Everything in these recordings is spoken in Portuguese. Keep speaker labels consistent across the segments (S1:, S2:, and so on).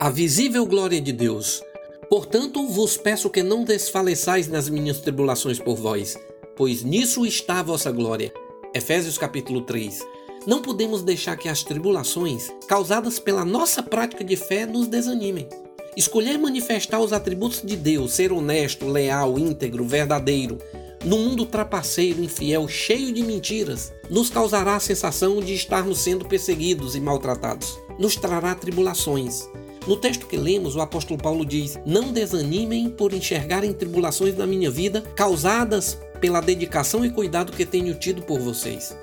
S1: A visível glória de Deus. Portanto, vos peço que não desfaleçais nas minhas tribulações por vós, pois nisso está a vossa glória. Efésios capítulo 3. Não podemos deixar que as tribulações causadas pela nossa prática de fé nos desanimem. Escolher manifestar os atributos de Deus, ser honesto, leal, íntegro, verdadeiro, no mundo trapaceiro, infiel, cheio de mentiras, nos causará a sensação de estarmos sendo perseguidos e maltratados. Nos trará tribulações. No texto que lemos, o apóstolo Paulo diz: Não desanimem por enxergarem tribulações na minha vida causadas pela dedicação e cuidado que tenho tido por vocês.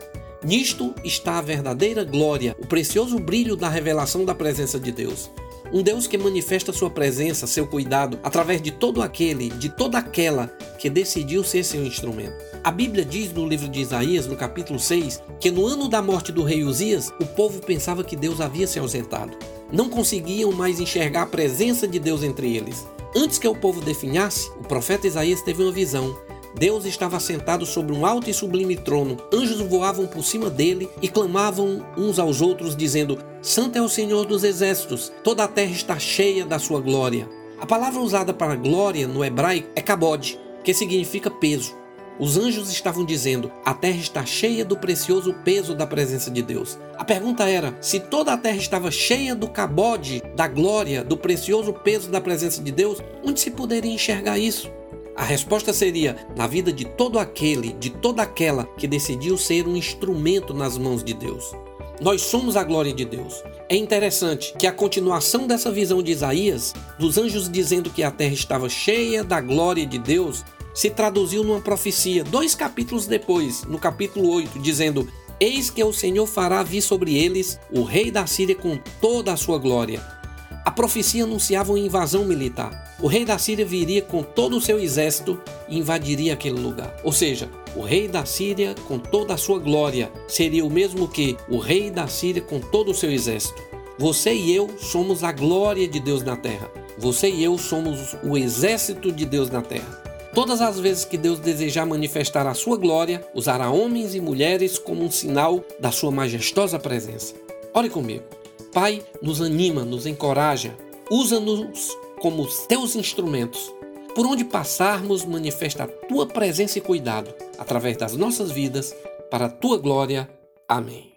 S1: Nisto está a verdadeira glória, o precioso brilho da revelação da presença de Deus. Um Deus que manifesta sua presença, seu cuidado, através de todo aquele, de toda aquela que decidiu ser seu instrumento. A Bíblia diz no livro de Isaías, no capítulo 6, que no ano da morte do rei Uzias, o povo pensava que Deus havia se ausentado. Não conseguiam mais enxergar a presença de Deus entre eles. Antes que o povo definhasse, o profeta Isaías teve uma visão Deus estava sentado sobre um alto e sublime trono. Anjos voavam por cima dele e clamavam uns aos outros, dizendo: Santo é o Senhor dos exércitos, toda a terra está cheia da sua glória. A palavra usada para glória no hebraico é kabod, que significa peso. Os anjos estavam dizendo: a terra está cheia do precioso peso da presença de Deus. A pergunta era: se toda a terra estava cheia do cabode, da glória, do precioso peso da presença de Deus, onde se poderia enxergar isso? A resposta seria na vida de todo aquele, de toda aquela que decidiu ser um instrumento nas mãos de Deus. Nós somos a glória de Deus. É interessante que a continuação dessa visão de Isaías, dos anjos dizendo que a terra estava cheia da glória de Deus, se traduziu numa profecia dois capítulos depois, no capítulo 8, dizendo: Eis que o Senhor fará vir sobre eles o rei da Síria com toda a sua glória a profecia anunciava uma invasão militar. O rei da Síria viria com todo o seu exército e invadiria aquele lugar. Ou seja, o rei da Síria, com toda a sua glória, seria o mesmo que o rei da Síria com todo o seu exército. Você e eu somos a glória de Deus na terra. Você e eu somos o exército de Deus na terra. Todas as vezes que Deus desejar manifestar a sua glória, usará homens e mulheres como um sinal da sua majestosa presença. Ore comigo. Pai, nos anima, nos encoraja, usa-nos como teus instrumentos. Por onde passarmos, manifesta a tua presença e cuidado através das nossas vidas, para a tua glória. Amém.